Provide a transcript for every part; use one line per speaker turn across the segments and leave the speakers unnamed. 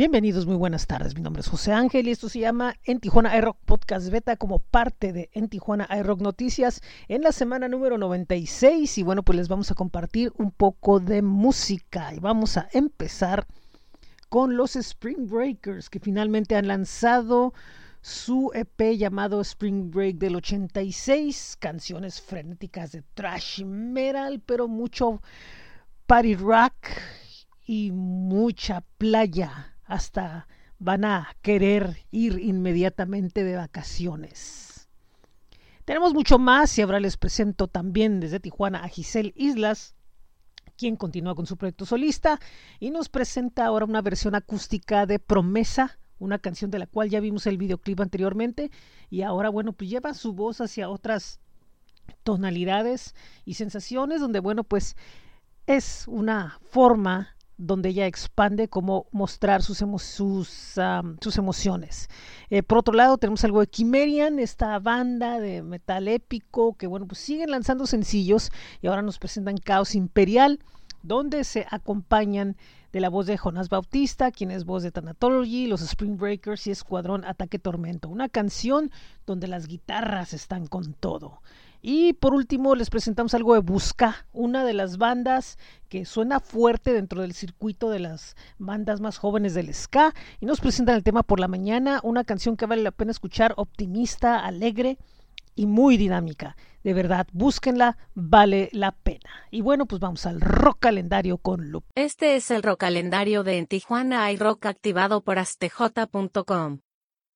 Bienvenidos, muy buenas tardes. Mi nombre es José Ángel y esto se llama En Tijuana iRock Podcast Beta como parte de En Tijuana iRock Noticias en la semana número 96. Y bueno, pues les vamos a compartir un poco de música y vamos a empezar con los Spring Breakers que finalmente han lanzado su EP llamado Spring Break del 86, canciones frenéticas de trash metal, pero mucho party rock y mucha playa hasta van a querer ir inmediatamente de vacaciones. Tenemos mucho más y ahora les presento también desde Tijuana a Giselle Islas, quien continúa con su proyecto solista y nos presenta ahora una versión acústica de Promesa, una canción de la cual ya vimos el videoclip anteriormente y ahora bueno pues lleva su voz hacia otras tonalidades y sensaciones donde bueno pues es una forma donde ella expande cómo mostrar sus, sus, sus emociones. Eh, por otro lado, tenemos algo de Kimerian, esta banda de metal épico que, bueno, pues siguen lanzando sencillos y ahora nos presentan Caos Imperial, donde se acompañan de la voz de Jonas Bautista, quien es voz de Thanatology, los Spring Breakers y Escuadrón Ataque Tormento. Una canción donde las guitarras están con todo. Y por último les presentamos algo de Busca, una de las bandas que suena fuerte dentro del circuito de las bandas más jóvenes del ska. Y nos presentan el tema por la mañana, una canción que vale la pena escuchar, optimista, alegre y muy dinámica. De verdad, búsquenla, vale la pena. Y bueno, pues vamos al rock calendario con Lup.
Este es el rock calendario de En Tijuana hay rock activado por astj.com.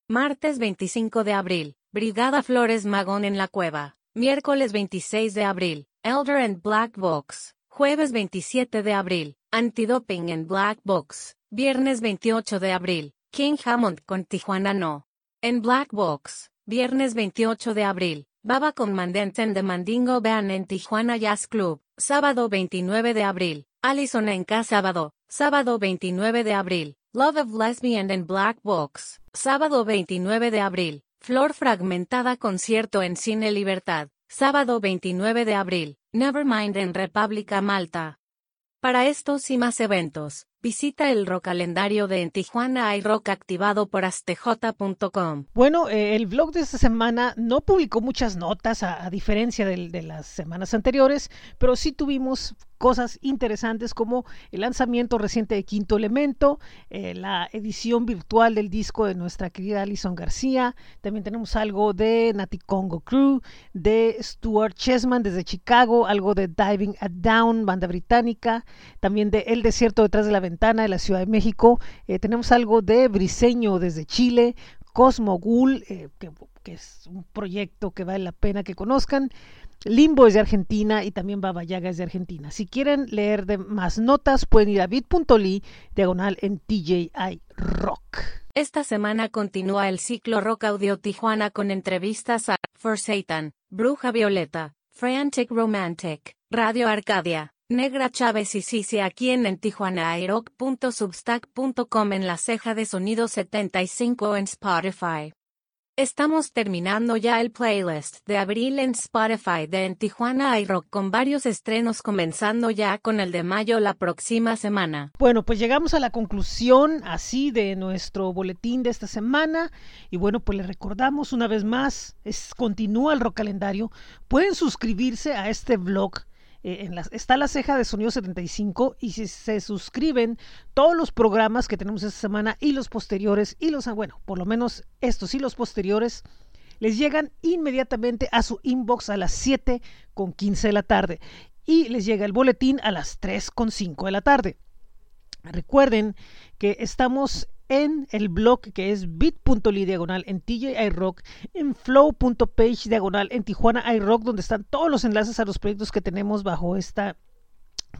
Martes 25 de abril, Brigada Flores Magón en la Cueva. Miércoles 26 de abril, Elder and Black Box. Jueves 27 de abril, Antidoping en Black Box. Viernes 28 de abril, King Hammond con Tijuana No. En Black Box. Viernes 28 de abril, Baba con Mandenten de Mandingo Band en Tijuana Jazz Club. Sábado 29 de abril, Allison en K sábado. Sábado 29 de abril, Love of Lesbian en Black Box. Sábado 29 de abril, Flor Fragmentada Concierto en Cine Libertad, sábado 29 de abril, Nevermind en República Malta. Para estos y más eventos, visita el rock calendario de En Tijuana hay rock activado por astj.com.
Bueno, eh, el blog de esta semana no publicó muchas notas a, diferencia de las semanas anteriores, pero sí tuvimos cosas interesantes como el lanzamiento reciente de Quinto Elemento, eh, la edición virtual del disco de nuestra querida Alison García, también tenemos algo de Nati Congo Crew, de Stuart Chessman desde Chicago, algo de Diving at Down, banda británica, también de El Desierto detrás de la ventana de la Ciudad de México, eh, tenemos algo de Briseño desde Chile, Cosmo Ghoul, eh, que, que es un proyecto que vale la pena que conozcan. Limbo es de Argentina y también Baba Yaga es de Argentina. Si quieren leer de más notas, pueden ir a bit.ly diagonal en TJI Rock.
Esta semana continúa el ciclo Rock Audio Tijuana con entrevistas a For Satan, Bruja Violeta, Frantic Romantic, Radio Arcadia, Negra Chávez y Sisi aquí en, en tijuanairock.substack.com en la ceja de sonido 75 en Spotify. Estamos terminando ya el playlist de abril en Spotify de En Tijuana iRock con varios estrenos comenzando ya con el de mayo la próxima semana.
Bueno, pues llegamos a la conclusión así de nuestro boletín de esta semana y bueno, pues les recordamos una vez más, es, continúa el rock calendario, pueden suscribirse a este blog eh, está la ceja de Sonido 75 y si se suscriben todos los programas que tenemos esta semana y los posteriores y los, bueno, por lo menos estos y los posteriores, les llegan inmediatamente a su inbox a las 7 con 15 de la tarde y les llega el boletín a las 3 con 5 de la tarde. Recuerden que estamos en el blog que es bit.ly diagonal en TJ Rock, en flow.page diagonal en Tijuana iRock, donde están todos los enlaces a los proyectos que tenemos bajo esta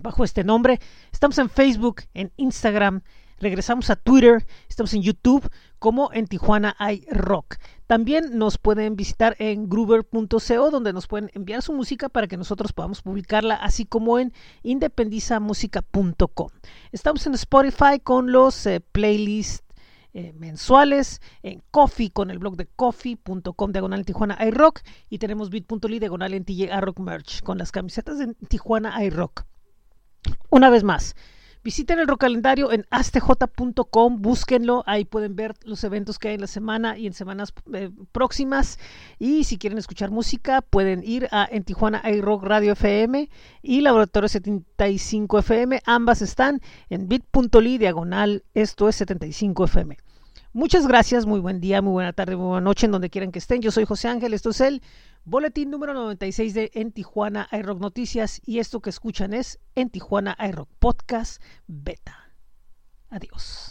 bajo este nombre. Estamos en Facebook, en Instagram, regresamos a Twitter, estamos en YouTube como en Tijuana iRock. También nos pueden visitar en groover.co donde nos pueden enviar su música para que nosotros podamos publicarla, así como en independizamusica.com. Estamos en Spotify con los eh, playlists eh, mensuales, en Coffee con el blog de coffee.com diagonal Tijuana iRock y tenemos bit.ly diagonal en TJ Rock Merch con las camisetas de Tijuana iRock. Una vez más, Visiten el calendario en astj.com, búsquenlo, ahí pueden ver los eventos que hay en la semana y en semanas eh, próximas. Y si quieren escuchar música, pueden ir a en Tijuana iRock Radio FM y Laboratorio 75 FM. Ambas están en bit.ly diagonal, esto es 75 FM. Muchas gracias, muy buen día, muy buena tarde, muy buena noche en donde quieran que estén. Yo soy José Ángel, esto es el Boletín número 96 de En Tijuana iRock Noticias y esto que escuchan es En Tijuana iRock Podcast Beta. Adiós.